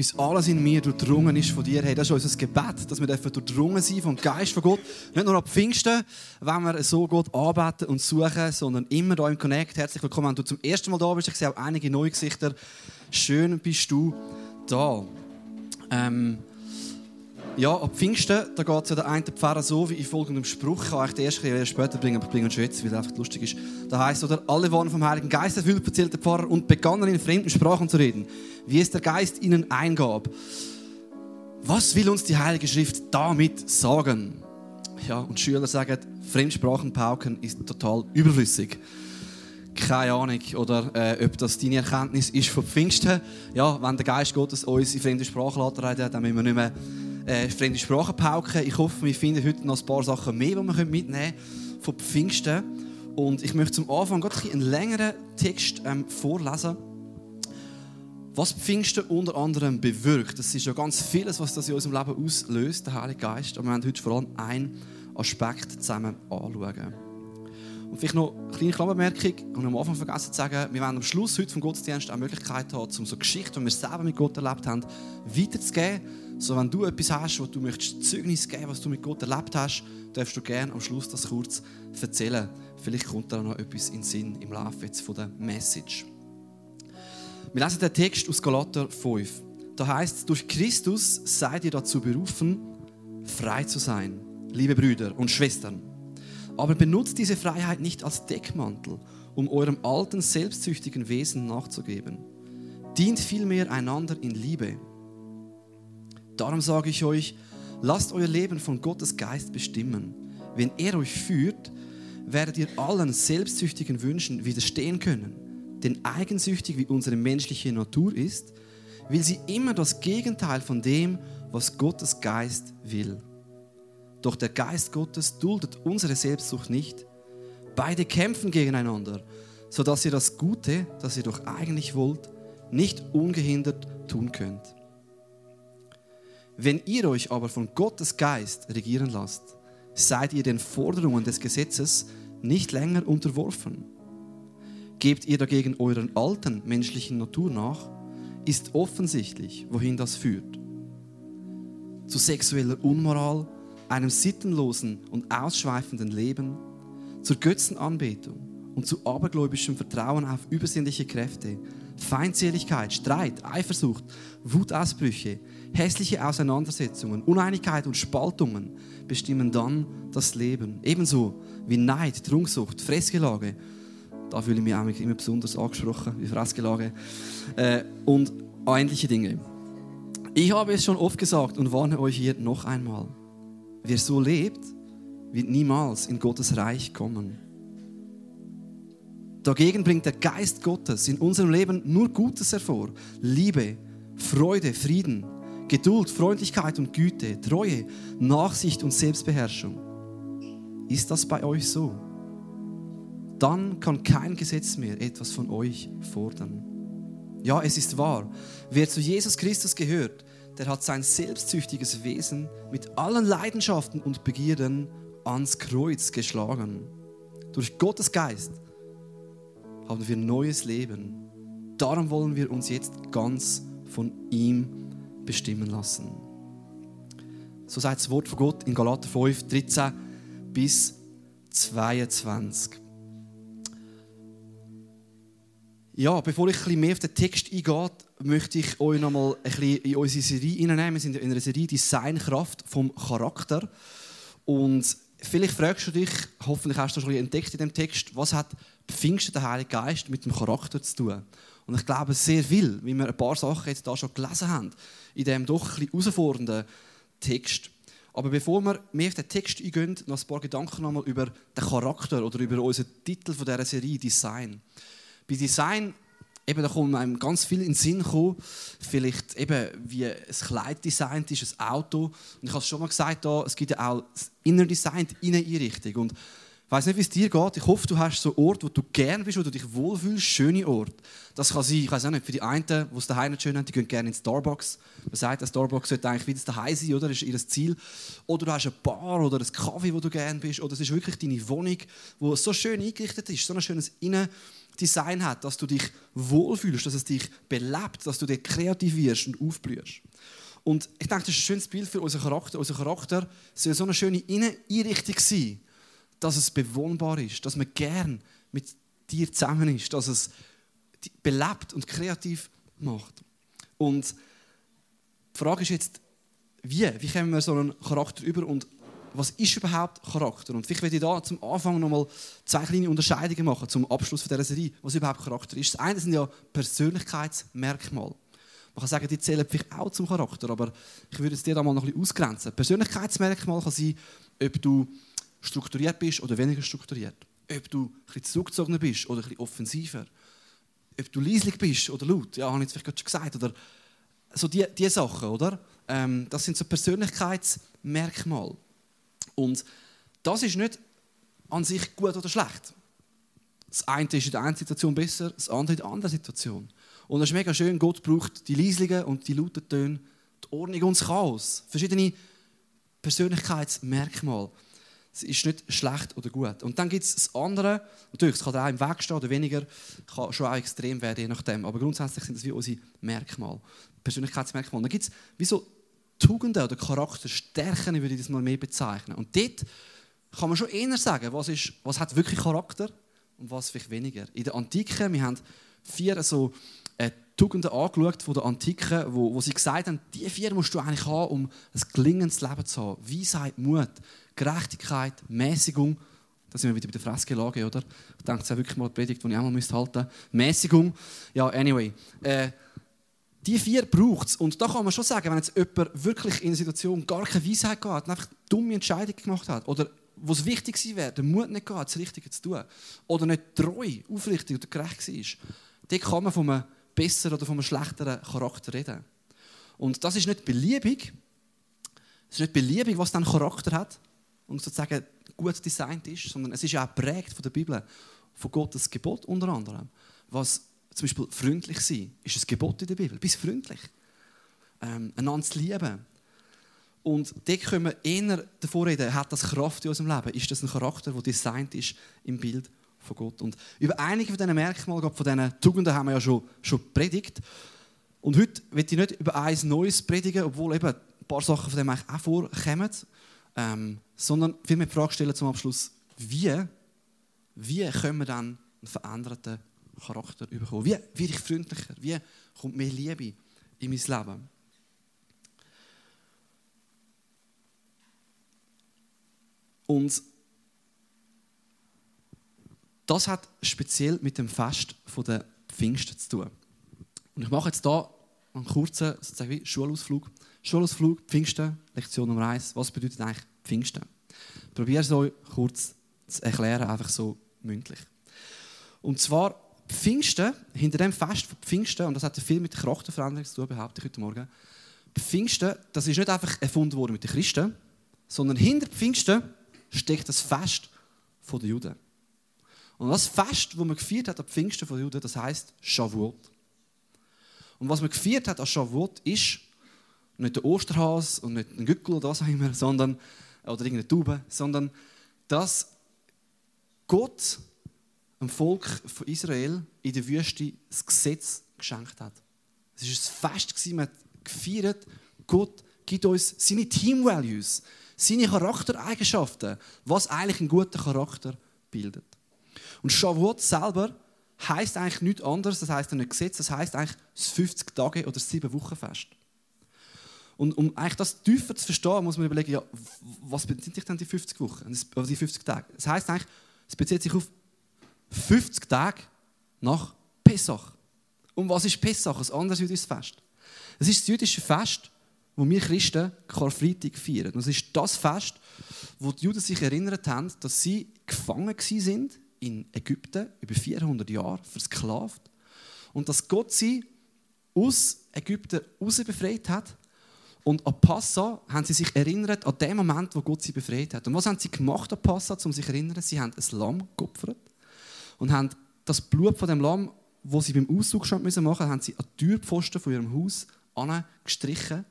bis alles in mir durchdrungen ist von dir. Hey, das ist unser Gebet, dass wir durchdrungen sein vom Geist von Gott. Nicht nur ab Pfingsten, wenn wir so Gott arbeiten und suchen, sondern immer da im Connect. Herzlich willkommen, wenn du zum ersten Mal da bist. Ich sehe auch einige neue Gesichter. Schön bist du da. Ähm, ja, ab Pfingsten, da geht es ja der eine Pfarrer so wie in folgendem Spruch. Ich kann euch den ersten später bringen, aber ich bringe ihn schon jetzt, weil es einfach lustig ist. Da heißt oder alle waren vom Heiligen Geist erfüllt, erzählt der Pfarrer, und begannen in fremden Sprachen zu reden, wie es der Geist ihnen eingab. Was will uns die Heilige Schrift damit sagen? Ja, und Schüler sagen, Fremdsprachen pauken ist total überflüssig keine Ahnung, oder äh, ob das deine Erkenntnis ist von Pfingsten. Ja, wenn der Geist Gottes uns in fremde Sprachen lässt, dann müssen wir nicht mehr äh, fremde Sprachen pauken. Ich hoffe, wir finden heute noch ein paar Sachen mehr, die wir mitnehmen können von Pfingsten. Und ich möchte zum Anfang gerade einen längeren Text ähm, vorlesen. Was Pfingsten unter anderem bewirkt, das ist ja ganz vieles, was das in unserem Leben auslöst, der Heilige Geist. Aber wir werden heute vor allem einen Aspekt zusammen anschauen. Und vielleicht noch eine kleine Klammermerkung, und am Anfang vergessen zu sagen, wir werden am Schluss heute vom Gottesdienst auch Möglichkeit haben, um so Geschichten, die wir selber mit Gott erlebt haben, weiterzugeben. So, wenn du etwas hast, wo du möchtest Zeugnis geben, was du mit Gott erlebt hast, darfst du gerne am Schluss das kurz erzählen. Vielleicht kommt da noch etwas in den Sinn im Laufe jetzt von der Message. Wir lesen den Text aus Galater 5. Da heißt durch Christus seid ihr dazu berufen, frei zu sein, liebe Brüder und Schwestern. Aber benutzt diese Freiheit nicht als Deckmantel, um eurem alten, selbstsüchtigen Wesen nachzugeben. Dient vielmehr einander in Liebe. Darum sage ich euch, lasst euer Leben von Gottes Geist bestimmen. Wenn er euch führt, werdet ihr allen selbstsüchtigen Wünschen widerstehen können. Denn eigensüchtig wie unsere menschliche Natur ist, will sie immer das Gegenteil von dem, was Gottes Geist will. Doch der Geist Gottes duldet unsere Selbstsucht nicht. Beide kämpfen gegeneinander, sodass ihr das Gute, das ihr doch eigentlich wollt, nicht ungehindert tun könnt. Wenn ihr euch aber von Gottes Geist regieren lasst, seid ihr den Forderungen des Gesetzes nicht länger unterworfen. Gebt ihr dagegen euren alten menschlichen Natur nach, ist offensichtlich, wohin das führt. Zu sexueller Unmoral, einem sittenlosen und ausschweifenden Leben, zur Götzenanbetung und zu abergläubischem Vertrauen auf übersinnliche Kräfte, Feindseligkeit, Streit, Eifersucht, Wutausbrüche, hässliche Auseinandersetzungen, Uneinigkeit und Spaltungen bestimmen dann das Leben. Ebenso wie Neid, Trunksucht, Fressgelage. Da fühle ich mich auch immer besonders angesprochen, wie Fressgelage. Äh, und ähnliche Dinge. Ich habe es schon oft gesagt und warne euch hier noch einmal. Wer so lebt, wird niemals in Gottes Reich kommen. Dagegen bringt der Geist Gottes in unserem Leben nur Gutes hervor. Liebe, Freude, Frieden, Geduld, Freundlichkeit und Güte, Treue, Nachsicht und Selbstbeherrschung. Ist das bei euch so? Dann kann kein Gesetz mehr etwas von euch fordern. Ja, es ist wahr. Wer zu Jesus Christus gehört, der hat sein selbstsüchtiges Wesen mit allen Leidenschaften und Begierden ans Kreuz geschlagen. Durch Gottes Geist haben wir neues Leben. Darum wollen wir uns jetzt ganz von ihm bestimmen lassen. So sagt das Wort von Gott in Galater 5, 13 bis 22. Ja, bevor ich ein mehr auf den Text eingehe, möchte ich euch noch mal ein bisschen in unsere Serie hineinnehmen. Wir sind in einer Serie Designkraft vom Charakter. Und vielleicht fragst du dich, hoffentlich hast du schon entdeckt in dem Text, was hat Pfingsten der Heilige Geist mit dem Charakter zu tun? Und ich glaube sehr viel, wie wir ein paar Sachen jetzt da schon gelesen haben, in dem doch ein bisschen herausfordernden Text. Aber bevor wir mehr auf den Text eingehen, noch ein paar Gedanken nochmal über den Charakter oder über unseren Titel von dieser Serie Design. Bei Design eben, da kommt einem ganz viel in den Sinn kommen. Vielleicht eben, wie ein Kleid designt ist, ein Auto. Und ich habe es schon mal gesagt, da, es gibt ja auch das Inner Design, die Inneneinrichtung. Und Ich weiß nicht, wie es dir geht. Ich hoffe, du hast so Ort, wo du gern bist, wo du dich wohlfühlst, schöne Ort. Das kann sein, ich weiß auch nicht, für die einen, die es daheim nicht schön haben, die gehen gerne in Starbucks. Man sagt, ein Starbucks sollte eigentlich wieder daheim sein, oder? Das ist ihr Ziel. Oder du hast eine Bar oder ein Kaffee, wo du gern bist. Oder es ist wirklich deine Wohnung, wo so schön eingerichtet ist, so ein schönes Innendesign hat, dass du dich wohlfühlst, dass es dich belebt, dass du dir kreativ wirst und aufblühst. Und ich denke, das ist ein schönes Bild für unseren Charakter. Unser Charakter soll so eine schöne Inneneinrichtung sein dass es bewohnbar ist, dass man gern mit dir zusammen ist, dass es belebt und kreativ macht. Und die Frage ist jetzt, wie? Wie kommen wir so einen Charakter über und was ist überhaupt Charakter? Und vielleicht werde ich da zum Anfang nochmal zwei kleine Unterscheidungen machen zum Abschluss dieser Serie, was überhaupt Charakter ist. Das eine sind ja Persönlichkeitsmerkmale. Man kann sagen, die zählen vielleicht auch zum Charakter, aber ich würde es dir da mal noch ein bisschen ausgrenzen. Persönlichkeitsmerkmal kann sein, ob du strukturiert bist oder weniger strukturiert. Ob du bisschen zurückgezogener bist oder bisschen offensiver. Ob du leislich bist oder laut. Ja, habe ich jetzt vielleicht gerade schon gesagt. Oder so die, die Sachen, oder? Ähm, das sind so Persönlichkeitsmerkmale. Und das ist nicht an sich gut oder schlecht. Das eine ist in der einen Situation besser, das andere in der anderen Situation. Und es ist mega schön, Gott braucht die leislichen und die lauten Töne, die Ordnung und das Chaos. Verschiedene Persönlichkeitsmerkmale. Es ist nicht schlecht oder gut. Und dann gibt es das andere, natürlich, es kann auch im Weg stehen oder weniger, kann schon auch extrem werden, je nachdem. Aber grundsätzlich sind das wie unsere Merkmale, Persönlichkeitsmerkmale. Dann gibt es wie so Tugenden oder Charakterstärken, würde ich das mal mehr bezeichnen. Und dort kann man schon eher sagen, was, ist, was hat wirklich Charakter und was vielleicht weniger. In der Antike, wir haben vier so äh, Tugenden angeschaut von der Antike, wo, wo sie gesagt haben, die vier musst du eigentlich haben, um ein gelingendes Leben zu haben. Weisheit, Mut, Gerechtigkeit, Mäßigung. Da sind wir wieder bei der Fressgelage, oder? Ich denke, das ist wirklich mal eine Predigt, die ich auch mal halten müsste. Mäßigung. Ja, anyway. Äh, die vier braucht es. Und da kann man schon sagen, wenn jetzt jemand wirklich in einer Situation gar keine Weisheit hat, einfach dumme Entscheidungen gemacht hat, oder wo es wichtig wäre, den Mut nicht gehabt, das Richtige zu tun, oder nicht treu, aufrichtig oder gerecht war, dann kann man von einem besseren oder von einem schlechteren Charakter reden. Und das ist nicht beliebig. Es ist nicht beliebig, was dann Charakter hat und sozusagen gut designt ist, sondern es ist ja auch geprägt von der Bibel, von Gottes Gebot unter anderem. Was zum Beispiel freundlich sein, ist ein Gebot in der Bibel. Bist freundlich. Ähm, einander zu lieben. Und dort können wir eher davor reden, hat das Kraft in unserem Leben? Ist das ein Charakter, der designt ist im Bild von Gott. Und über einige von diesen Merkmalen, von diesen Tugenden haben wir ja schon, schon predigt. Und heute will ich nicht über eins Neues predigen, obwohl eben ein paar Sachen von dem eigentlich auch vorkommen, ähm, sondern vielmehr die Frage stellen zum Abschluss, wie, wie können wir dann einen veränderten Charakter bekommen? Wie werde ich freundlicher? Wie kommt mehr Liebe in mein Leben? Und das hat speziell mit dem Fest der Pfingsten zu tun. Und ich mache jetzt hier einen kurzen sozusagen Schulausflug. Schulausflug, Pfingsten, Lektion Nummer 1. Was bedeutet eigentlich Pfingsten? Ich probiere es euch kurz zu erklären, einfach so mündlich. Und zwar Pfingsten, hinter dem Fest von Pfingsten, und das hat viel mit der Charakterveränderung zu tun, behaupte ich heute Morgen. Pfingsten, das ist nicht einfach erfunden worden mit den Christen, sondern hinter Pfingsten steckt das Fest der Juden. Und das Fest, das man gefeiert hat am Pfingsten von Juden, das heißt Shavuot. Und was man gefeiert hat an Shavuot ist nicht der Osterhas und nicht ein Gückel oder was auch immer, sondern, oder irgendeine Taube, sondern dass Gott dem Volk von Israel in der Wüste das Gesetz geschenkt hat. Es war ein Fest, man hat gefeiert, Gott gibt uns seine Team Values, seine Charaktereigenschaften, was eigentlich einen guten Charakter bildet. Und Shavuot selber heißt eigentlich nichts anderes, das heißt ein Gesetz, das heißt eigentlich das 50 Tage oder 7 Wochen Fest. Und um eigentlich das tiefer zu verstehen, muss man überlegen, ja, was bezieht sich denn die 50 Wochen, oder die 50 Tage? Das heißt eigentlich, es bezieht sich auf 50 Tage nach Pessach. Und was ist Pessach? Ein anderes jüdisches Fest. Es ist das jüdische Fest, wo wir Christen Karfreitag feiern. Und es ist das Fest, wo die Juden sich erinnert haben, dass sie gefangen waren in Ägypten über 400 Jahre versklavt und dass Gott sie aus Ägypten raus befreit hat Und an Passa haben sie sich erinnert an den Moment, wo Gott sie befreit hat. Und was haben sie gemacht an Passa, um sich zu erinnern? Sie haben ein Lamm geopfert und haben das Blut von dem Lamm, wo sie beim Auszug schon machen mussten, haben sie an die Türpfosten von ihrem Haus gestrichen.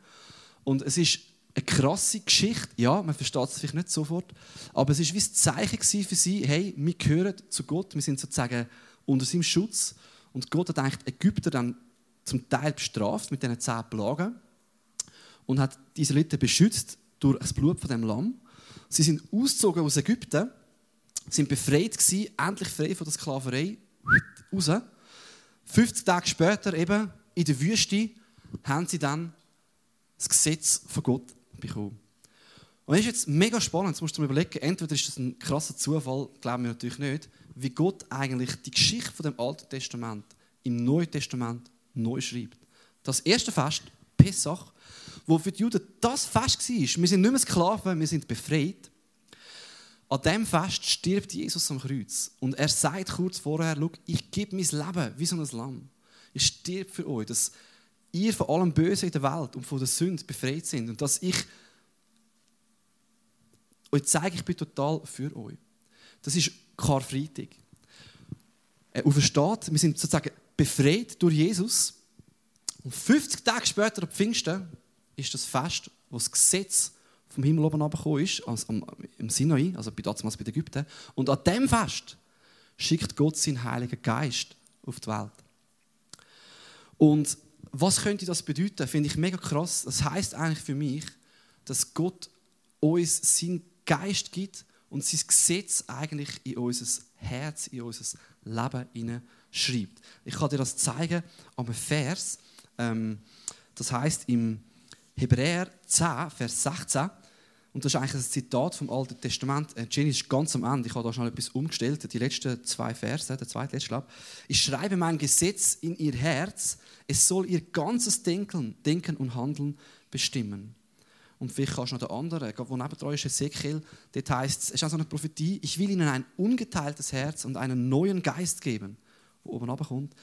Und es ist eine krasse Geschichte. Ja, man versteht es vielleicht nicht sofort, aber es war wie ein Zeichen für sie, hey, wir gehören zu Gott, wir sind sozusagen unter seinem Schutz. Und Gott hat eigentlich Ägypter dann zum Teil bestraft mit diesen zehn Plagen und hat die Israeliten beschützt durch das Blut von dem Lamm. Sie sind ausgezogen aus Ägypten, sind befreit gewesen, endlich frei von der Sklaverei, raus. 50 Tage später eben in der Wüste haben sie dann das Gesetz von Gott bekommen. Und das ist jetzt mega spannend, jetzt musst du dir überlegen, entweder ist das ein krasser Zufall, glauben wir natürlich nicht, wie Gott eigentlich die Geschichte von dem Alten Testament im Neuen Testament neu schreibt. Das erste Fest, Pessach, wo für die Juden das Fest war, wir sind nicht mehr Sklaven, wir sind befreit. An diesem Fest stirbt Jesus am Kreuz. Und er sagt kurz vorher, ich gebe mein Leben wie so ein Lamm. Ich stirb für euch, dass ihr von allem Bösen in der Welt und von der Sünde befreit sind. Und dass ich euch zeige, ich bin total für euch. Das ist Karfreitag. Er aufersteht, wir sind sozusagen befreit durch Jesus. Und 50 Tage später, am Pfingsten, ist das Fest, wo das Gesetz vom Himmel oben herabgekommen ist, also im Sinai, also bei damals bei den Ägypten. Und an dem Fest schickt Gott seinen Heiligen Geist auf die Welt. Und was könnte das bedeuten? Finde ich mega krass. Das heißt eigentlich für mich, dass Gott uns seinen Geist gibt und sein Gesetz eigentlich in unser Herz, in unser Leben schreibt. Ich kann dir das zeigen am Vers. Ähm, das heißt im Hebräer 10, Vers 16. Und das ist eigentlich ein Zitat vom Alten Testament. Äh, Jenny ist ganz am Ende. Ich habe da schon etwas umgestellt. Die letzten zwei Verse, der zweite letzte, glaube ich. schreibe mein Gesetz in ihr Herz. Es soll ihr ganzes Denken, Denken und Handeln bestimmen. Und vielleicht kannst du noch der andere, wo neben dran ist Ezekiel, dort heißt es, es ist also eine Prophetie, ich will ihnen ein ungeteiltes Herz und einen neuen Geist geben, wo oben kommt.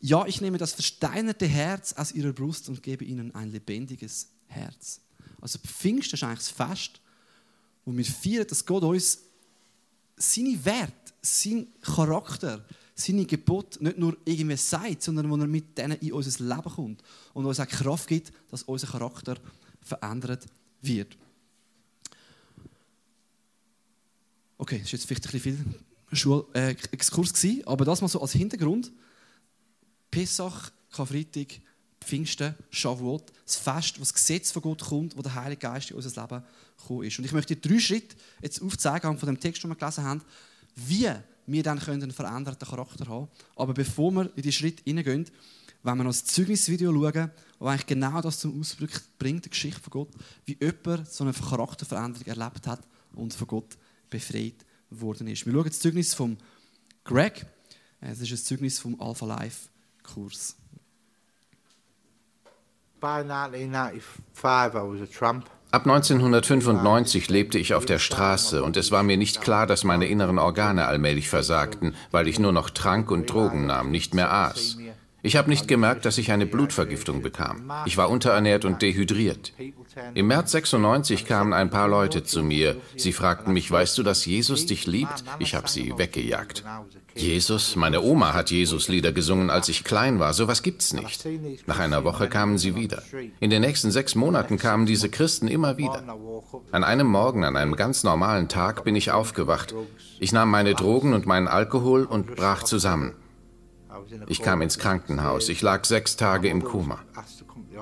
Ja, ich nehme das versteinerte Herz aus ihrer Brust und gebe ihnen ein lebendiges Herz. Also Pfingsten ist eigentlich das Fest, wo wir feiern, dass Gott uns seine Wert, seinen Charakter, seine Gebot nicht nur irgendwie sagt, sondern wo er mit denen in unser Leben kommt und uns auch Kraft gibt, dass unser Charakter verändert wird. Okay, das war jetzt vielleicht ein bisschen viel Schul äh, Exkurs aber das mal so als Hintergrund. Pessach, Karfreitag, Pfingsten, Shavuot, das Fest, wo das Gesetz von Gott kommt, wo der Heilige Geist in unser Leben gekommen ist. Und ich möchte drei Schritte jetzt aufzeigen, von dem Text, den wir gelesen haben, wie wir dann einen veränderten Charakter haben Aber bevor wir in die Schritte hineingehen, wenn wir noch das Zeugnisvideo schauen, das eigentlich genau das zum Ausdruck bringt, die Geschichte von Gott, wie jemand so eine Charakterveränderung erlebt hat und von Gott befreit worden ist. Wir schauen das Zeugnis von Greg. Es ist ein Zeugnis vom Alpha Life Kurs. Ab 1995 lebte ich auf der Straße und es war mir nicht klar, dass meine inneren Organe allmählich versagten, weil ich nur noch trank und Drogen nahm, nicht mehr aß. Ich habe nicht gemerkt, dass ich eine Blutvergiftung bekam. Ich war unterernährt und dehydriert. Im März 96 kamen ein paar Leute zu mir. Sie fragten mich, weißt du, dass Jesus dich liebt? Ich habe sie weggejagt. Jesus? Meine Oma hat Jesus-Lieder gesungen, als ich klein war. Sowas gibt's nicht. Nach einer Woche kamen sie wieder. In den nächsten sechs Monaten kamen diese Christen immer wieder. An einem Morgen, an einem ganz normalen Tag bin ich aufgewacht. Ich nahm meine Drogen und meinen Alkohol und brach zusammen. Ich kam ins Krankenhaus. Ich lag sechs Tage im Koma.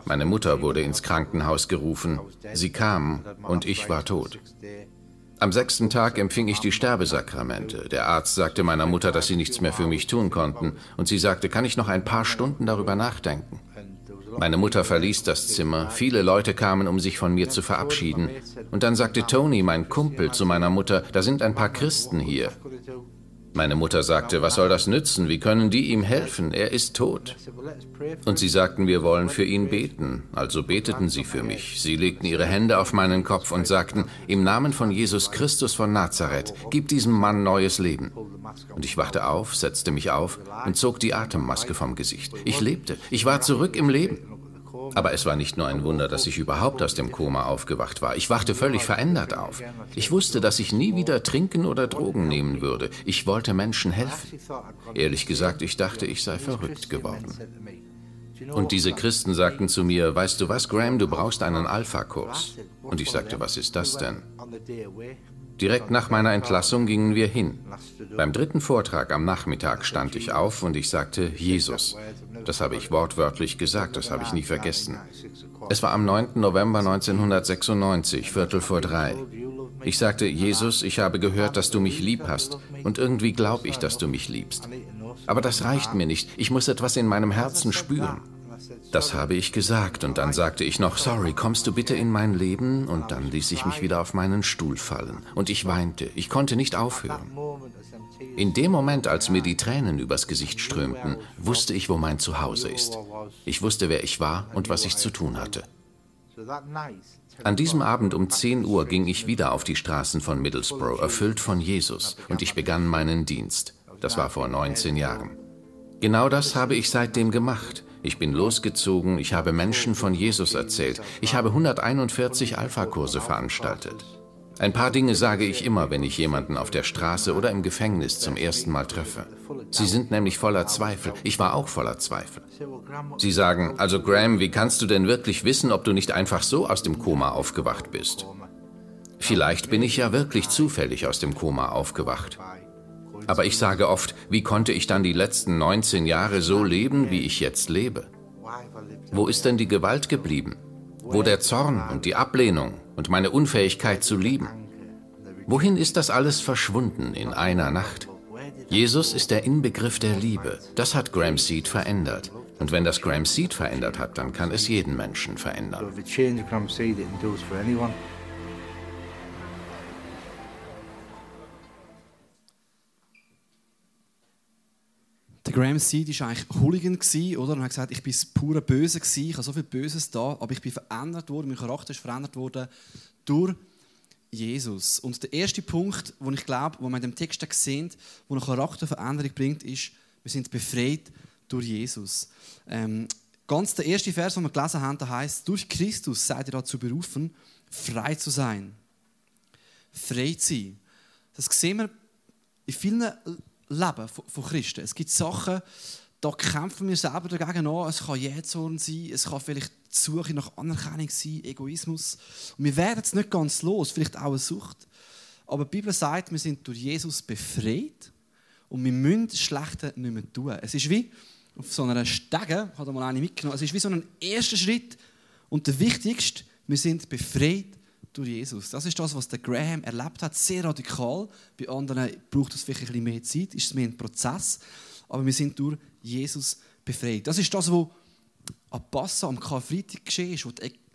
Meine Mutter wurde ins Krankenhaus gerufen. Sie kam und ich war tot. Am sechsten Tag empfing ich die Sterbesakramente. Der Arzt sagte meiner Mutter, dass sie nichts mehr für mich tun konnten. Und sie sagte, kann ich noch ein paar Stunden darüber nachdenken? Meine Mutter verließ das Zimmer. Viele Leute kamen, um sich von mir zu verabschieden. Und dann sagte Tony, mein Kumpel, zu meiner Mutter, da sind ein paar Christen hier. Meine Mutter sagte, was soll das nützen? Wie können die ihm helfen? Er ist tot. Und sie sagten, wir wollen für ihn beten. Also beteten sie für mich. Sie legten ihre Hände auf meinen Kopf und sagten, im Namen von Jesus Christus von Nazareth, gib diesem Mann neues Leben. Und ich wachte auf, setzte mich auf und zog die Atemmaske vom Gesicht. Ich lebte. Ich war zurück im Leben. Aber es war nicht nur ein Wunder, dass ich überhaupt aus dem Koma aufgewacht war. Ich wachte völlig verändert auf. Ich wusste, dass ich nie wieder trinken oder Drogen nehmen würde. Ich wollte Menschen helfen. Ehrlich gesagt, ich dachte, ich sei verrückt geworden. Und diese Christen sagten zu mir, weißt du was, Graham, du brauchst einen Alpha-Kurs. Und ich sagte, was ist das denn? Direkt nach meiner Entlassung gingen wir hin. Beim dritten Vortrag am Nachmittag stand ich auf und ich sagte Jesus. Das habe ich wortwörtlich gesagt, das habe ich nie vergessen. Es war am 9. November 1996, Viertel vor drei. Ich sagte, Jesus, ich habe gehört, dass du mich lieb hast und irgendwie glaube ich, dass du mich liebst. Aber das reicht mir nicht, ich muss etwas in meinem Herzen spüren. Das habe ich gesagt und dann sagte ich noch, sorry, kommst du bitte in mein Leben? Und dann ließ ich mich wieder auf meinen Stuhl fallen und ich weinte, ich konnte nicht aufhören. In dem Moment, als mir die Tränen übers Gesicht strömten, wusste ich, wo mein Zuhause ist. Ich wusste, wer ich war und was ich zu tun hatte. An diesem Abend um 10 Uhr ging ich wieder auf die Straßen von Middlesbrough, erfüllt von Jesus, und ich begann meinen Dienst. Das war vor 19 Jahren. Genau das habe ich seitdem gemacht. Ich bin losgezogen, ich habe Menschen von Jesus erzählt, ich habe 141 Alpha-Kurse veranstaltet. Ein paar Dinge sage ich immer, wenn ich jemanden auf der Straße oder im Gefängnis zum ersten Mal treffe. Sie sind nämlich voller Zweifel. Ich war auch voller Zweifel. Sie sagen, also Graham, wie kannst du denn wirklich wissen, ob du nicht einfach so aus dem Koma aufgewacht bist? Vielleicht bin ich ja wirklich zufällig aus dem Koma aufgewacht. Aber ich sage oft, wie konnte ich dann die letzten 19 Jahre so leben, wie ich jetzt lebe? Wo ist denn die Gewalt geblieben? Wo der Zorn und die Ablehnung und meine Unfähigkeit zu lieben? Wohin ist das alles verschwunden in einer Nacht? Jesus ist der Inbegriff der Liebe. Das hat Graham Seed verändert. Und wenn das Graham Seed verändert hat, dann kann es jeden Menschen verändern. Graham Seed war eigentlich Hooligan, oder? Und hat gesagt, ich bin das pure Böse, gewesen, ich habe so viel Böses da, aber ich bin verändert worden, mein Charakter ist verändert worden durch Jesus. Und der erste Punkt, wo ich glaube, wo man in dem Text sehen, wo eine Charakterveränderung bringt, ist, wir sind befreit durch Jesus. Ähm, ganz der erste Vers, den wir gelesen haben, da heißt: Durch Christus seid ihr dazu berufen, frei zu sein. Frei zu sein. Das sehen wir in vielen Leben von Christen. Es gibt Sachen, da kämpfen wir selber dagegen an. Es kann Jähzorn sein, es kann vielleicht die Suche nach Anerkennung sein, Egoismus. Und wir werden es nicht ganz los, vielleicht auch eine Sucht. Aber die Bibel sagt, wir sind durch Jesus befreit und wir müssen das Schlechte nicht mehr tun. Es ist wie auf so einer Stege, hat mal eine mitgenommen, es ist wie so ein erster Schritt und der wichtigste, wir sind befreit durch Jesus. Das ist das, was der Graham erlebt hat, sehr radikal. Bei anderen braucht es vielleicht ein bisschen mehr Zeit, ist es mehr ein Prozess. Aber wir sind durch Jesus befreit. Das ist das, was am Passa, am Karfreitag geschehen ist, wo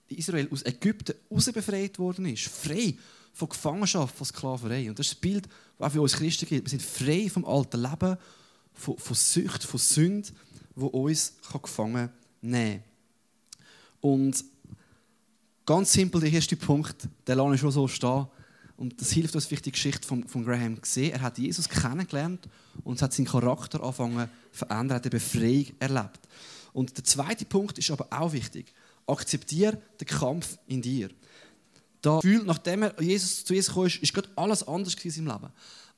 Israel aus Ägypten raus befreit worden ist. Frei von Gefangenschaft, von Sklaverei. Und das ist das Bild, das auch für uns Christen gilt. Wir sind frei vom alten Leben, von, von Sucht, von Sünde, wo uns gefangen nehmen kann. Und Ganz simpel, der erste Punkt, der lasse ich schon so stehen. Und das hilft uns, wie ich die Geschichte von, von Graham gesehen Er hat Jesus kennengelernt und hat seinen Charakter angefangen zu verändern, hat eine Befreiung erlebt. Und der zweite Punkt ist aber auch wichtig. Akzeptiere den Kampf in dir. Da fühlt, nachdem er Jesus zu Jesus kam, ist, gerade alles anders in seinem Leben.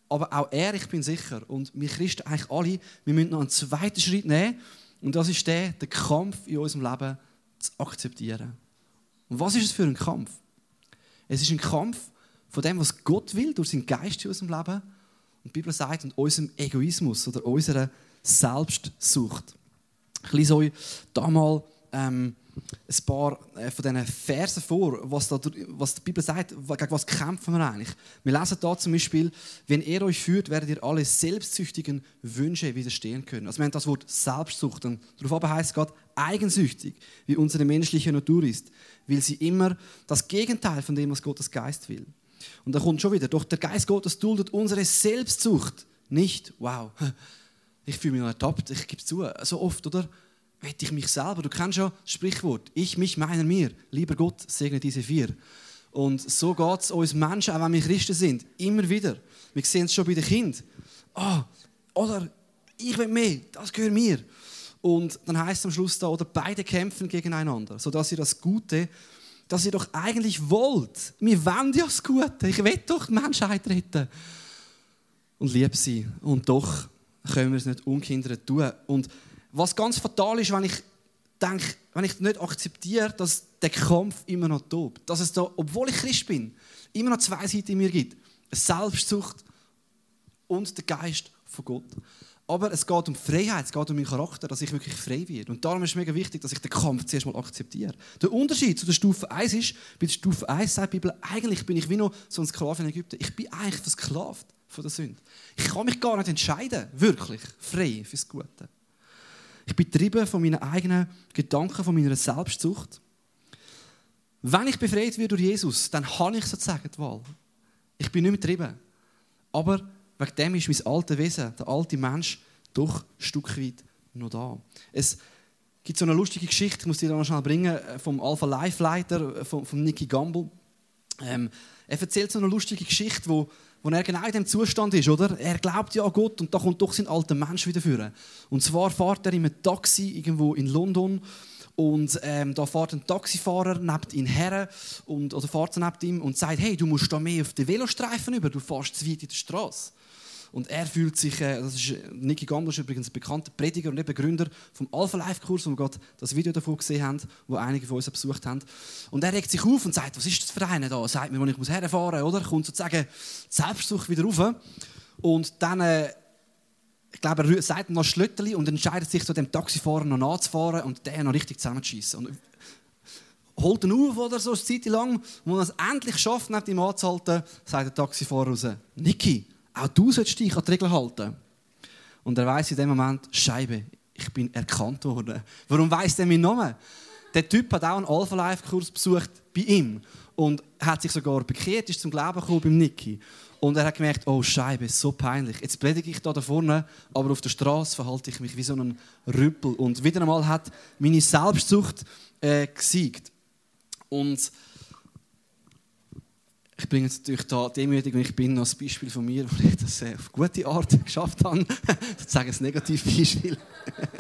Aber auch er, ich bin sicher, und wir Christen eigentlich alle, wir müssen noch einen zweiten Schritt nehmen. Und das ist der, den Kampf in unserem Leben zu akzeptieren. Und was ist es für ein Kampf? Es ist ein Kampf von dem, was Gott will, durch seinen Geist in unserem Leben. Und die Bibel sagt, und unserem Egoismus oder unserer Selbstsucht. Ich lese euch da mal ähm, ein paar äh, von diesen Versen vor, was, da, was die Bibel sagt, gegen was kämpfen wir eigentlich. Wir lesen da zum Beispiel, wenn er euch führt, werdet ihr alle selbstsüchtigen Wünsche widerstehen können. Also wir haben das Wort Selbstsucht. Und darauf heißt Gott eigensüchtig, wie unsere menschliche Natur ist, will sie immer das Gegenteil von dem, was Gottes Geist will. Und da kommt schon wieder, doch der Geist Gottes duldet unsere Selbstsucht nicht. Wow, ich fühle mich noch ertappt, ich gebe zu, so oft, oder? Hätte ich mich selber. Du kennst schon das Sprichwort, ich, mich, meiner, mir. Lieber Gott, segne diese vier. Und so geht es uns Menschen, auch wenn wir Christen sind, immer wieder. Wir sehen es schon bei den Kindern. Ah, oh, oder ich will mehr, das gehört mir. Und dann heißt es am Schluss da, oder beide kämpfen gegeneinander, sodass ihr das Gute, das ihr doch eigentlich wollt. Wir wollen ja das Gute. Ich will doch die Menschheit retten. Und lieb sie. Und doch können wir es nicht ungehindert tun. Und was ganz fatal ist, wenn ich denke, wenn ich nicht akzeptiere, dass der Kampf immer noch tobt. Dass es da, obwohl ich Christ bin, immer noch zwei Seiten in mir gibt. Selbstsucht und der Geist von Gott. Aber es geht um Freiheit, es geht um meinen Charakter, dass ich wirklich frei werde. Und darum ist es mega wichtig, dass ich den Kampf zuerst mal akzeptiere. Der Unterschied zu der Stufe 1 ist, bei der Stufe 1 sagt die Bibel, eigentlich bin ich wie noch so ein Sklave in Ägypten. Ich bin eigentlich versklavt von der Sünde. Ich kann mich gar nicht entscheiden, wirklich frei fürs Gute. Ich bin getrieben von meinen eigenen Gedanken, von meiner Selbstsucht. Wenn ich befreit werde durch Jesus, dann habe ich sozusagen die Wahl. Ich bin nicht mehr getrieben. Aber wegen dem ist mein altes Wesen, der alte Mensch, doch ein Stück weit noch da. Es gibt so eine lustige Geschichte, ich muss die noch schnell bringen, äh, vom Alpha Life Leiter, äh, von, von Nicky Gamble. Ähm, er erzählt so eine lustige Geschichte, wo, wo er genau in dem Zustand ist, oder? Er glaubt ja an Gott und da kommt doch sein alter Mensch wieder führen. Und zwar fährt er in einem Taxi irgendwo in London und ähm, da fährt ein Taxifahrer neben ihn her und, oder fährt neben ihm und sagt, hey, du musst da mehr auf den Velostreifen über, du fährst zu weit in der Straße. Und er fühlt sich, äh, das ist Niki Gamble, ist übrigens ein bekannter Prediger und Begründer vom Alpha Life Kurs, wo wir gerade das Video davon gesehen haben, wo einige von uns besucht haben. Und er regt sich auf und sagt, was ist das für einer da? Sagt mir, wo ich muss herfahren, oder? Kommt sozusagen Selbstsucht wieder rauf. Und dann, äh, ich glaube, er sagt noch Schlötterli und entscheidet sich, zu dem Taxifahrer noch nachzufahren und den noch richtig zusammenzuschießen. Und holt ihn auf oder so eine Zeit lang. Und als er es endlich schafft, neben ihm anzuhalten, sagt der Taxifahrer raus, Niki, auch du sollst dich an die Regeln halten. Und er weiß in dem Moment, Scheibe, ich bin erkannt worden. Warum weiß der meinen Namen? Der Typ hat auch einen Alpha Life Kurs besucht bei ihm und hat sich sogar bekehrt, ist zum Glauben gekommen beim Niki. Und er hat gemerkt, oh Scheibe, so peinlich. Jetzt predige ich da vorne, aber auf der Straße verhalte ich mich wie so ein Rüppel. Und wieder einmal hat meine Selbstsucht äh, gesiegt. Und ich bringe jetzt natürlich da demütig, wenn ich bin, noch ein Beispiel von mir, wo ich das äh, auf gute Art geschafft habe. Sozusagen ein Negativbeispiel.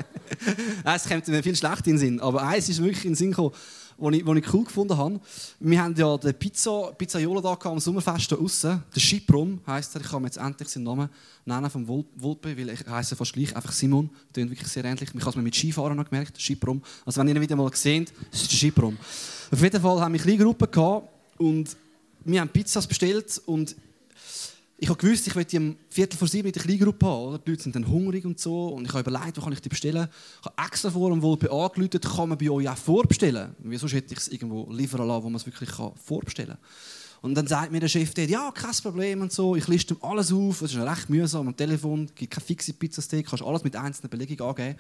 es kommt mir viel schlecht in den Sinn, aber eins ist wirklich in den Sinn gekommen, was ich, ich cool gefunden habe. Wir haben ja den Pizza, Pizzaiolo da am Sommerfest hier draussen. Der Schiprum heisst er. Ich kann mir jetzt endlich seinen Namen nennen vom Vulpe, weil ich heiße fast gleich, einfach Simon. Klingt wirklich sehr ähnlich. Ich habe es mir mit Skifahren noch gemerkt, Schiprum. Also wenn ihr ihn wieder mal seht, ist der Schiprum. Auf jeden Fall haben wir eine kleine Gruppe gehabt und wir haben Pizzas bestellt und ich habe gewusst, ich möchte um Viertel vor sieben in der Kleingruppe haben. Die Leute sind dann hungrig und so. Und ich habe überlegt, wo kann ich die bestellen. Ich habe extra vor dem Wohlbe angerufen, kann man bei euch auch vorbestellen. Wieso hätte ich es irgendwo liefern lassen, wo man es wirklich vorbestellen kann. Und dann sagt mir der Chef ja, kein Problem und so. Ich liste alles auf. Es ist recht mühsam am Telefon. Es gibt keine fixe Pizzasteak. Du kannst alles mit einzelnen Belegungen angeben.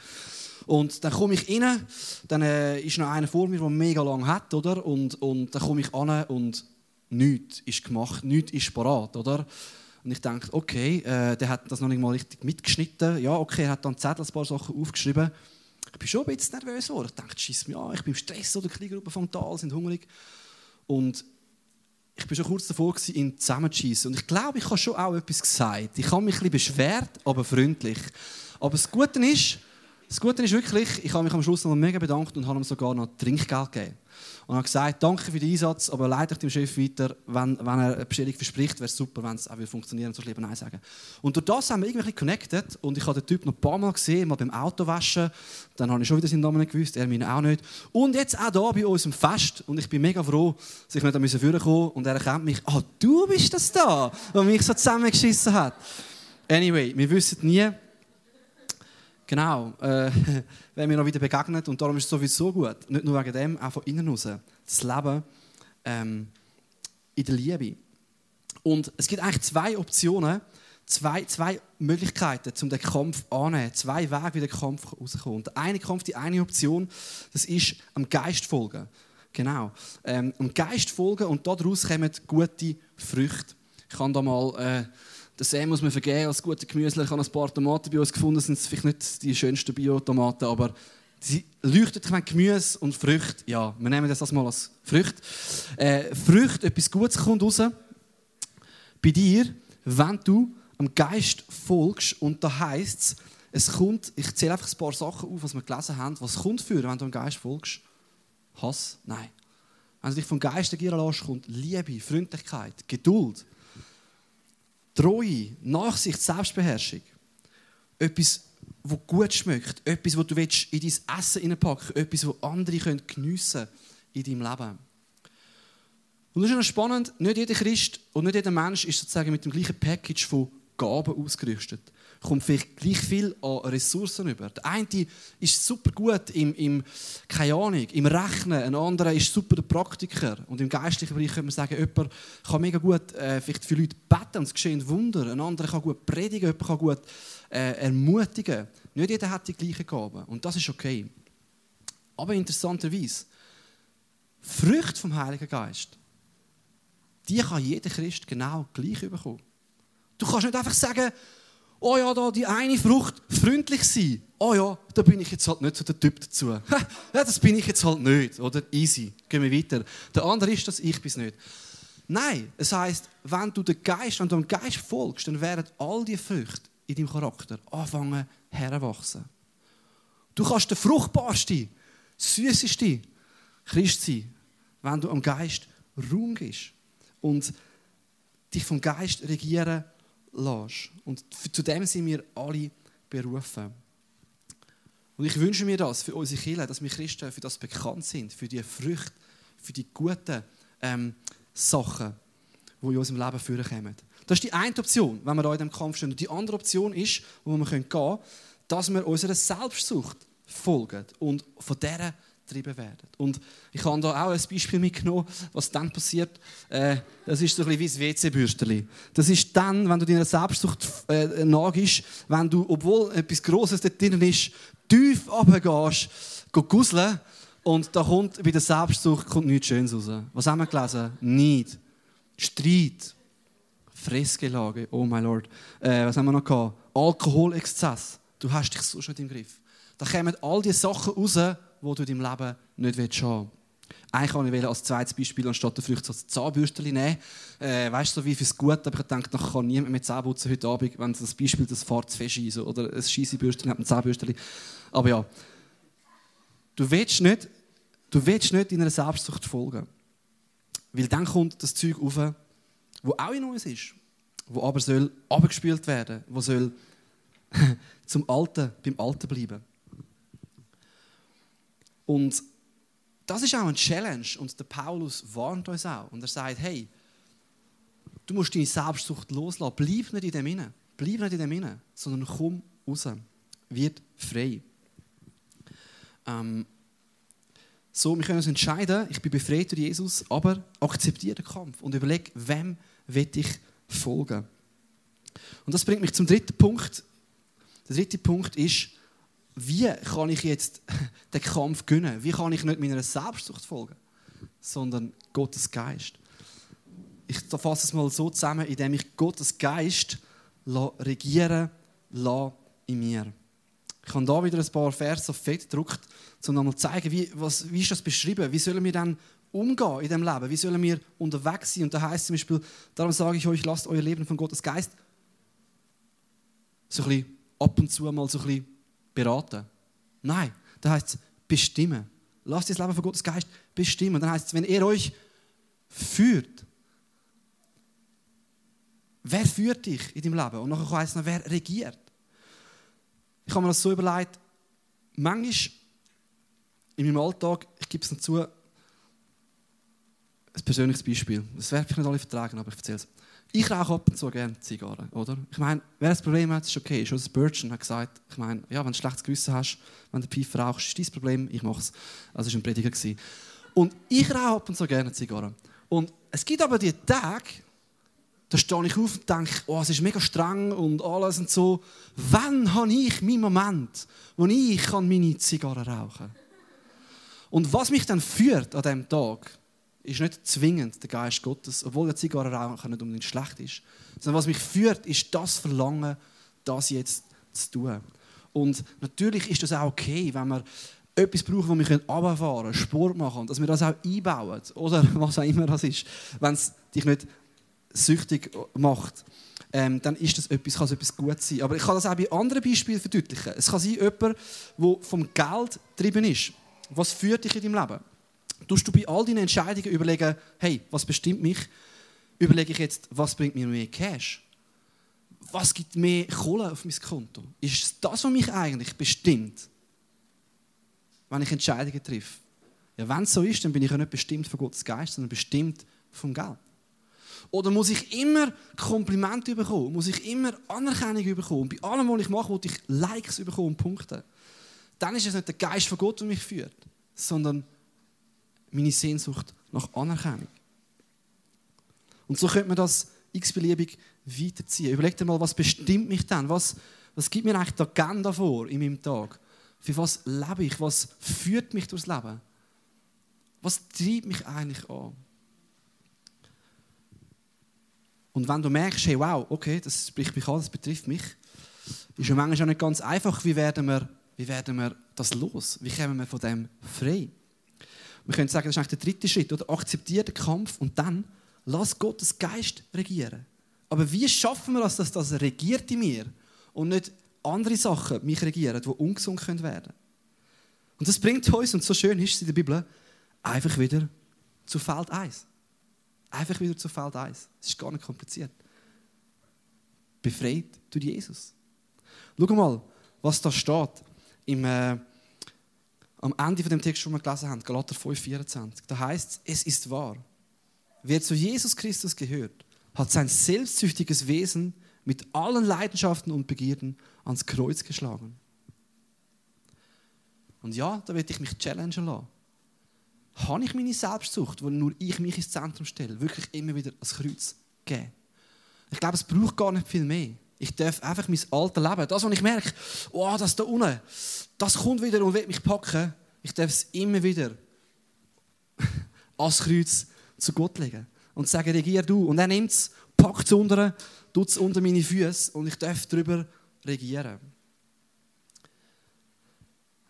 Und dann komme ich rein. Dann äh, ist noch einer vor mir, der mega lang hat. Oder? Und, und dann komme ich an und nichts ist gemacht, nichts ist parat, oder? Und ich denke, okay, äh, der hat das noch nicht mal richtig mitgeschnitten. Ja, okay, er hat dann Zettel ein paar Sachen aufgeschrieben. Ich bin schon ein bisschen nervös geworden. Ich dachte, schieß mir an, ich bin im Stress, oder die Kleingruppe vom Tal sind hungrig. Und ich bin schon kurz davor, ihn zusammenzuschießen. Und ich glaube, ich habe schon auch etwas gesagt. Ich habe mich ein bisschen beschwert, aber freundlich. Aber das Gute ist, das Gute ist wirklich, ich habe mich am Schluss noch mega bedankt und habe ihm sogar noch Trinkgeld gegeben und habe gesagt, danke für den Einsatz, aber leite ich dem Chef weiter, wenn, wenn er eine Bestellung verspricht, wäre es super, wenn es auch funktionieren würde, lieber Nein sagen. Und durch das haben wir irgendwie connected und ich habe den Typ noch ein paar Mal gesehen, mal beim Auto waschen, dann habe ich schon wieder seinen Namen nicht gewusst, er meinen auch nicht. Und jetzt auch hier bei unserem Fest und ich bin mega froh, dass ich nicht an führen kommen und er erkennt mich, ah, du bist das da, der mich so zusammengeschissen hat. Anyway, wir wissen nie, Genau, äh, wenn wir noch wieder begegnet und darum ist es sowieso gut, nicht nur wegen dem, auch von innen raus, das Leben ähm, in der Liebe. Und es gibt eigentlich zwei Optionen, zwei, zwei Möglichkeiten, um den Kampf anzunehmen, zwei Wege, wie der Kampf rauskommt. Der eine Kampf, die eine Option, das ist am Geist folgen. Genau, ähm, am Geist folgen und daraus kommen gute Früchte. Ich kann da mal... Äh, den See muss man vergeben als guter Gemüse. Ich habe ein paar Tomaten bei uns gefunden. Das sind vielleicht nicht die schönsten Bio-Tomaten, aber sie leuchten. Ich Gemüse und Früchte, ja, wir nehmen das mal als Früchte. Äh, Früchte, etwas Gutes kommt raus. Bei dir, wenn du am Geist folgst, und da heisst es, es kommt, ich zähle einfach ein paar Sachen auf, was wir gelesen haben, was kommt für, wenn du dem Geist folgst? Hass? Nein. Wenn du dich vom Geist regieren lässt, kommt Liebe, Freundlichkeit, Geduld, Treue, Nachsicht, Selbstbeherrschung. Etwas, was gut schmeckt, etwas, was du in dein Essen hineinpacken etwas, was andere geniessen können in deinem Leben. Und das ist noch spannend, nicht jeder Christ und nicht jeder Mensch ist sozusagen mit dem gleichen Package von Gaben ausgerüstet. Kommt vielleicht gleich viel an Ressourcen über. Der eine ist super gut im, im, keine Ahnung, im Rechnen, ein anderer ist super der Praktiker. Und im geistlichen Bereich könnte man sagen, jemand kann mega gut äh, vielleicht für Leute beten und es geschehen Wunder. Ein anderer kann gut predigen, jemand kann gut äh, ermutigen. Nicht jeder hat die gleichen Gaben und das ist okay. Aber interessanterweise, Früchte vom Heiligen Geist die kann jeder Christ genau gleich bekommen. Du kannst nicht einfach sagen, oh ja, da die eine Frucht freundlich sein. Oh ja, da bin ich jetzt halt nicht so der Typ dazu. ja, das bin ich jetzt halt nicht. Oder easy, gehen wir weiter. Der andere ist das, ich bin es nicht. Nein, es heißt, wenn du den Geist, wenn du dem Geist folgst, dann werden all die Früchte in deinem Charakter anfangen heranwachsen. Du kannst der fruchtbarste, süßeste Christ sein, wenn du am Geist Raum gibst und dich vom Geist regieren lässt. Und zu dem sind wir alle berufen. Und ich wünsche mir das für unsere Kinder, dass wir Christen für das bekannt sind, für die Früchte, für die guten ähm, Sachen, die in unserem Leben vorkommen. Das ist die eine Option, wenn wir da in diesem Kampf stehen. Und die andere Option ist, wo wir gehen können, dass wir unserer Selbstsucht folgen und von dieser getrieben werden. Und ich habe da auch ein Beispiel mitgenommen, was dann passiert. Äh, das ist so ein bisschen wie das WC-Bürsteli. Das ist dann, wenn du deiner Selbstsucht äh, nachgehst, wenn du, obwohl etwas Grosses dort drin ist, tief runtergehst, gusseln und da kommt bei der Selbstsucht kommt nichts Schönes raus. Was haben wir gelesen? Neid, Streit, Fressgelage, oh mein Lord. Äh, was haben wir noch gehabt? Alkoholexzess. Du hast dich so schon im Griff. Da kommen all diese Sachen raus, die du in deinem Leben nicht haben willst. Eigentlich wollte ich als zweites Beispiel anstatt der Früchte das Zahnbürstchen nehmen. Äh, weißt du, so wie fürs Gute, aber ich denke, ich kann niemand mehr Zähne heute Abend, wenn das Beispiel das fährt zu fest ein, oder ein scheisse Bürstchen hat ein Zahnbürstchen. Aber ja, du willst nicht, du willst nicht in Selbstsucht folgen. Weil dann kommt das Zeug auf, wo auch in uns ist, wo aber soll abgespült werden, wo soll zum Alten, beim Alten bleiben. Und das ist auch eine Challenge und der Paulus warnt uns auch und er sagt, hey, du musst deine Selbstsucht loslassen, bleib nicht in dem inne, bleib nicht in dem inne, sondern komm raus, wird frei. Ähm, so, wir können uns entscheiden, ich bin befreit durch Jesus, aber akzeptiere den Kampf und überlege, wem will ich folgen. Und das bringt mich zum dritten Punkt. Der dritte Punkt ist, wie kann ich jetzt den Kampf gewinnen? Wie kann ich nicht meiner Selbstsucht folgen, sondern Gottes Geist? Ich fasse es mal so zusammen, indem ich Gottes Geist regieren lasse in mir. Ich habe da wieder ein paar Verse auf Fett gedruckt, um nochmal zu zeigen, wie, was, wie ist das beschrieben? Wie sollen wir dann umgehen in diesem Leben? Wie sollen wir unterwegs sein? Und da heißt zum Beispiel, darum sage ich euch, lasst euer Leben von Gottes Geist so ein bisschen ab und zu mal so ein bisschen beraten. Nein, da heißt es bestimmen. Lasst das Leben von Gottes Geist bestimmen. Dann heißt es, wenn er euch führt, wer führt dich in deinem Leben? Und nachher heißt es noch, wer regiert. Ich habe mir das so überlegt, manchmal in meinem Alltag, ich gebe es dazu, ein persönliches Beispiel. Das werden vielleicht nicht alle vertragen, aber ich erzähle es. Ich rauche ab und zu gerne Zigarren, oder? Ich meine, wer das Problem hat, ist okay. Schon Spurgeon hat gesagt, ich meine, ja, wenn du schlechtes Gewissen hast, wenn du Pfeife rauchst, ist dein Problem, ich mache es. Also das war ein Prediger. Und ich rauche ab und zu gerne Zigarren. Und es gibt aber die Tage, da stehe ich auf und denke, oh, es ist mega streng und alles und so. Wann habe ich meinen Moment, wo ich meine Zigarre rauchen kann? Und was mich dann führt an diesem Tag, ist nicht zwingend der Geist Gottes, obwohl der Zigarrenrauchen nicht unbedingt schlecht ist. Sondern was mich führt, ist das Verlangen, das jetzt zu tun. Und natürlich ist das auch okay, wenn wir etwas brauchen, wo wir runterfahren können, Sport machen, dass wir das auch einbauen. Oder was auch immer das ist, wenn es dich nicht süchtig macht. ähm, dann ist das etwas, kann es etwas gut sein. Aber ich kann das auch bei anderen Beispielen verdeutlichen. Es kann sein, jemand, der vom Geld getrieben ist. Was führt dich in deinem Leben? Tust du bei all deinen Entscheidungen überlegen, hey, was bestimmt mich? Überlege ich jetzt, was bringt mir mehr Cash? Was gibt mehr Kohle auf mein Konto? Ist das, was mich eigentlich bestimmt, wenn ich Entscheidungen treffe? Ja, wenn es so ist, dann bin ich ja nicht bestimmt von Gottes Geist, sondern bestimmt vom Geld. Oder muss ich immer Komplimente bekommen? Muss ich immer Anerkennung bekommen? Bei allem, was ich mache, will ich Likes bekommen und Punkte. Dann ist es nicht der Geist von Gott, der mich führt, sondern meine Sehnsucht nach Anerkennung. Und so könnte man das x-beliebig weiterziehen. Überleg dir mal, was bestimmt mich dann? Was, was gibt mir eigentlich die Agenda vor in meinem Tag? Für was lebe ich? Was führt mich durchs Leben? Was treibt mich eigentlich an? Und wenn du merkst, hey, wow, okay, das spricht mich an, das betrifft mich, ist ja manchmal auch nicht ganz einfach, wie werden wir, wie werden wir das los? Wie kommen wir von dem frei? Wir können sagen, das ist eigentlich der dritte Schritt, oder? Akzeptiere den Kampf und dann lass Gottes Geist regieren. Aber wie schaffen wir das, dass das regiert in mir und nicht andere Sachen mich regieren, die ungesund werden können? Und das bringt uns, und so schön ist es in der Bibel, einfach wieder zu Feld 1. Einfach wieder zu Feld 1. Es ist gar nicht kompliziert. Befreit durch Jesus. Schau mal, was da steht im, äh, am Ende von dem Text, den wir gelesen haben, Galater 5, 24. Da heißt es, es ist wahr. Wer zu Jesus Christus gehört, hat sein selbstsüchtiges Wesen mit allen Leidenschaften und Begierden ans Kreuz geschlagen. Und ja, da werde ich mich challengen lassen. Habe ich meine Selbstsucht, wo nur ich mich ins Zentrum stelle, wirklich immer wieder ans Kreuz geben? Ich glaube, es braucht gar nicht viel mehr. Ich darf einfach mein altes Leben, das, was ich merke, oh, das da unten, das kommt wieder und will mich packen, ich darf es immer wieder ans Kreuz zu Gott legen und sagen, regier du. Und er nimmt es, packt es unter, tut es unter meine Füße und ich darf darüber regieren.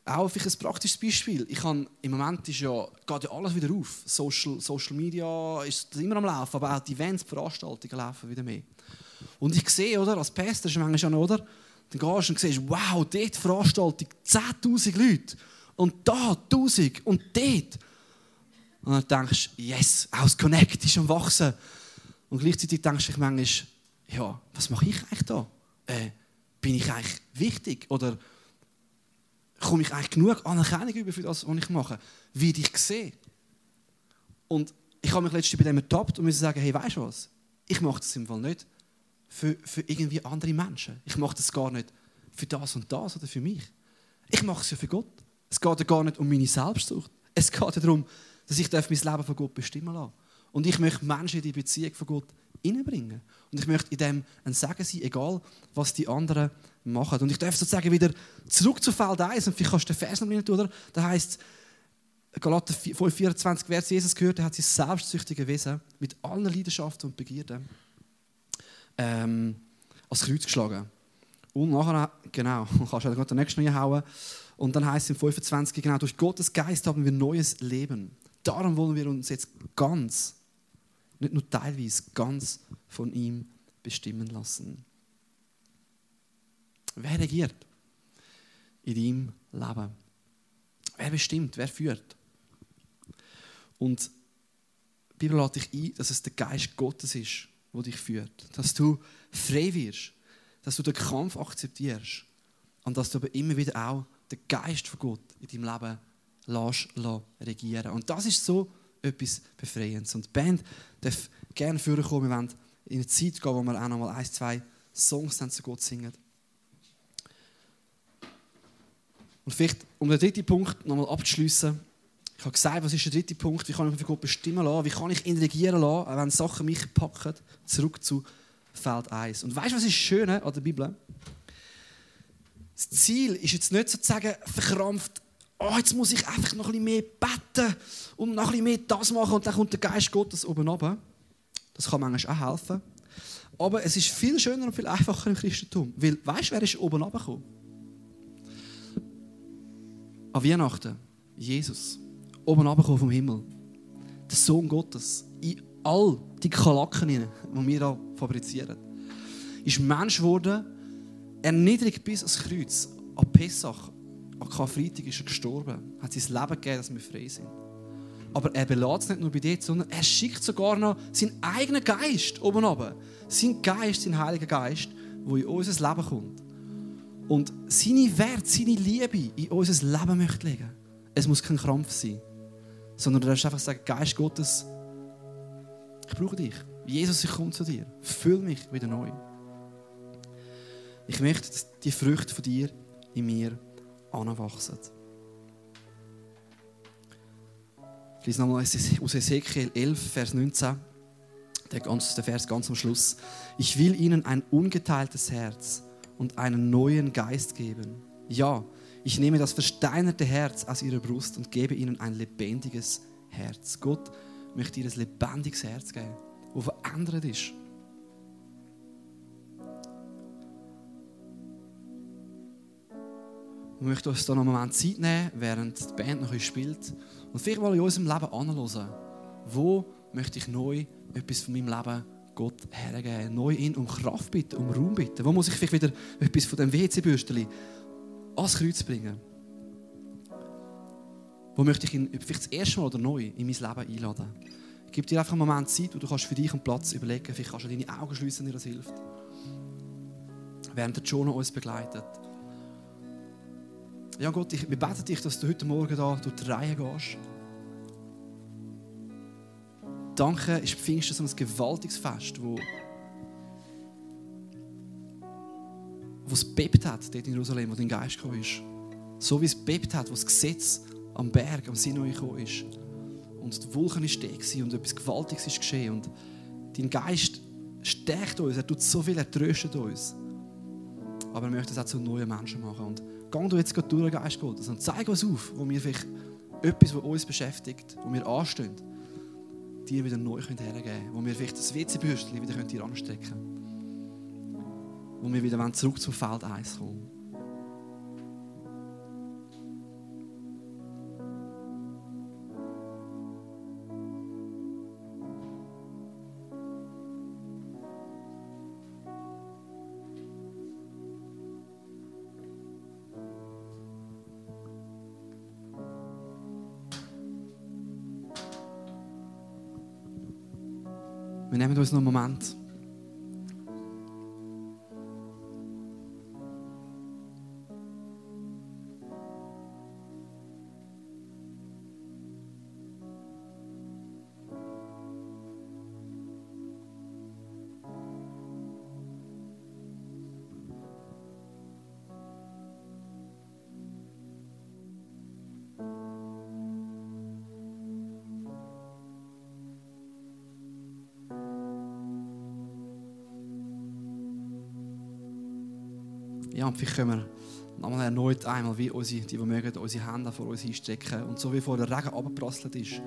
Auch ein praktisches Beispiel. Ich habe, Im Moment ist ja, geht ja alles wieder auf. Social, Social Media ist immer am Laufen, aber auch die Events, die Veranstaltungen laufen wieder mehr. Und ich sehe, oder, als Pastor ist manchmal schon, oder? Dann gehst du und siehst, wow, dort Veranstaltung, 10'000 Leute. Und da 1000 und dort. Und dann denkst du, yes, das Connect ist am Wachsen. Und gleichzeitig denkst du dich manchmal, ja, was mache ich eigentlich da? Äh, bin ich eigentlich wichtig? Oder komme ich eigentlich genug Anerkennung über für das, was ich mache? Wie ich sehe? Und ich habe mich letztens bei dem ertappt und muss sagen, hey, weißt du was? Ich mache das im Fall nicht für, für irgendwie andere Menschen. Ich mache das gar nicht für das und das oder für mich. Ich mache es ja für Gott. Es geht ja gar nicht um meine Selbstsucht. Es geht ja darum, dass ich mein Leben von Gott bestimmen lassen Und ich möchte Menschen in die Beziehung von Gott hineinbringen. Und ich möchte in dem ein Segen sein, egal was die anderen machen. Und ich darf sozusagen wieder zurück zu Feld 1, und vielleicht kannst du den Vers noch rein tun, oder? Da heißt Galater 5,24, wer zu Jesus gehört, der hat sein selbstsüchtige Wesen mit allen Leidenschaften und Begierden ähm, als Kreuz geschlagen. Und nachher, genau, kannst du den nächsten reinhauen. Und dann heißt es im 25, genau, durch Gottes Geist haben wir neues Leben. Darum wollen wir uns jetzt ganz, nicht nur teilweise, ganz von ihm bestimmen lassen. Wer regiert in deinem Leben? Wer bestimmt? Wer führt? Und die Bibel lädt dich ein, dass es der Geist Gottes ist, der dich führt. Dass du frei wirst, dass du den Kampf akzeptierst und dass du aber immer wieder auch den Geist von Gott in deinem Leben lässt, regieren Und das ist so etwas Befreiendes. Und die Band darf gerne vorkommen. Wir wollen in eine Zeit gehen, wo wir auch noch mal ein, zwei Songs zu Gott singen. Und vielleicht, um den dritten Punkt nochmal abzuschließen, ich habe gesagt, was ist der dritte Punkt? Wie kann ich mich für Gott bestimmen lassen? Wie kann ich ihn regieren lassen, wenn Sachen mich packen? Zurück zu Feld 1. Und weißt du, was ist schön an der Bibel? Das Ziel ist jetzt nicht sozusagen verkrampft, oh, jetzt muss ich einfach noch ein bisschen mehr beten und noch ein bisschen mehr das machen und dann kommt der Geist Gottes oben runter. Das kann manchmal auch helfen. Aber es ist viel schöner und viel einfacher im Christentum. Weil, weißt du, wer ist oben runtergekommen? An Weihnachten. Jesus. Oben runtergekommen vom Himmel. Der Sohn Gottes. In all die Kalaken, die wir hier fabrizieren. ist Mensch geworden, erniedrigt bis ans Kreuz. An Pessach, an Karfreitag ist er gestorben, hat sein Leben gegeben, dass wir frei sind. Aber er belässt es nicht nur bei dir, sondern er schickt sogar noch seinen eigenen Geist oben runter. Sein Geist, sein Heiliger Geist, der in unser Leben kommt. Und seine Wert, seine Liebe in unser Leben möchte legen. Es muss kein Krampf sein. Sondern du darfst einfach sagen, Geist Gottes, ich brauche dich. Jesus, ich komme zu dir. Füll mich wieder neu. Ich möchte, dass die Früchte von dir in mir anwachsen. Ich lese nochmal aus Ezekiel 11, Vers 19. Der, ganz, der Vers ganz am Schluss. Ich will ihnen ein ungeteiltes Herz und einen neuen Geist geben. Ja, ich nehme das versteinerte Herz aus ihrer Brust und gebe ihnen ein lebendiges Herz. Gott möchte dir ein lebendiges Herz geben, das verändert ist. Wir möchten uns da noch einen Moment Zeit nehmen, während die Band noch spielt. Und vielleicht mal in unserem Leben anschauen, wo möchte ich neu etwas von meinem Leben Gott hergeben, neu in um Kraft bitten, um Raum bitten. Wo muss ich vielleicht wieder etwas von dem WC-Bürstchen ans Kreuz bringen? Wo möchte ich ihn vielleicht das erste Mal oder neu in mein Leben einladen? Gebe dir einfach einen Moment Zeit, wo du kannst für dich einen Platz überlegen Vielleicht kannst du deine Augen schließen, dir das hilft. Während der Jonah uns begleitet. Ja Gott, ich, wir beten dich, dass du heute Morgen da durch die Reihe gehst. Danke, ist Pfingsten so ein gewaltiges Fest, wo, wo es bebt hat, dort in Jerusalem, wo dein Geist gekommen ist. So wie es bebt hat, wo das Gesetz am Berg, am Sinai gekommen ist. Und die Wolken ist da und etwas Gewaltiges ist geschehen. Und dein Geist stärkt uns, er tut so viel, er tröstet uns. Aber er möchte es auch zu neuen Menschen machen. Und Geh du jetzt durch, Geist Gottes, und zeig uns auf, wo wir vielleicht etwas, was uns beschäftigt, wo wir anstehen, dir wieder neu hergeben können. Wo wir vielleicht das WC-Bürstchen wieder anstecken können. Wo wir wieder zurück zum Feld 1 kommen. Wir nehmen uns noch einen Moment. Und vielleicht können wir nochmal erneut einmal, wie unsere, die, die mögen, unsere Hände vor uns einstrecken. Und so wie vor der Regen abgeprasselt ist,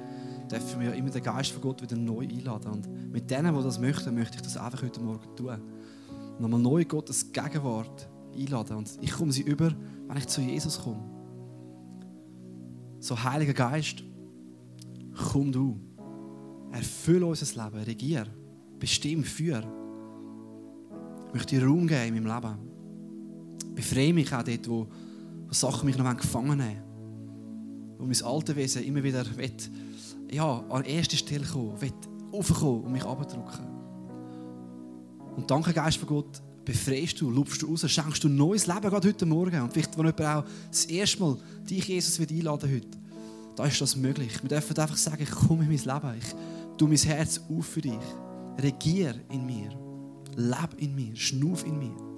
dürfen wir immer den Geist von Gott wieder neu einladen. Und mit denen, die das möchten, möchte ich das einfach heute Morgen tun. Nochmal neu Gottes Gegenwart einladen. Und ich komme sie über, wenn ich zu Jesus komme. So, Heiliger Geist, komm du. Erfülle unser Leben, regier, bestimm, führ. Ich möchte dir Raum geben in meinem Leben. Befreie mich auch dort, wo, wo Sachen mich noch gefangen nehmen Wo mein alte Wesen immer wieder will, ja, an erste Stelle kommen, will raufkommen und mich abdrücken. Und danke, Geist von Gott, befreist du, lupfst du raus, schenkst du ein neues Leben gerade heute Morgen. Und vielleicht, wenn jemand auch das erste Mal dich, Jesus, wird einladen heute, da ist das möglich. Wir dürfen einfach sagen, ich komme in mein Leben, ich tue mein Herz auf für dich. Regier in mir, leb in mir, schnuff in mir.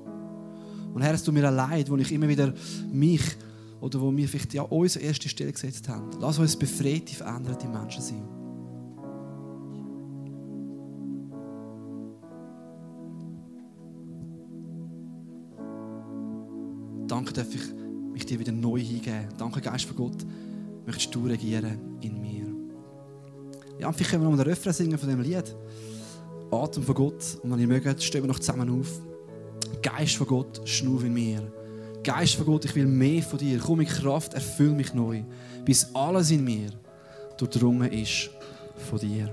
Und Herr, es tut mir leid, wo ich immer wieder mich oder wo wir vielleicht ja unsere erste Stelle gesetzt haben. Lass uns befreite, veränderte Menschen sein. Danke, darf ich mich dir wieder neu hingeben. Danke, Geist von Gott, möchtest du regieren in mir. Ja, vielleicht können wir noch mal den Refrain singen von dem Lied. Atem von Gott. Und wenn ihr mögt, stehen wir noch zusammen auf. Geist von Gott, schnuff in mir. Geist von Gott, ich will mehr von dir. Komm in Kraft, erfüll mich neu, bis alles in mir durchdrungen ist von dir.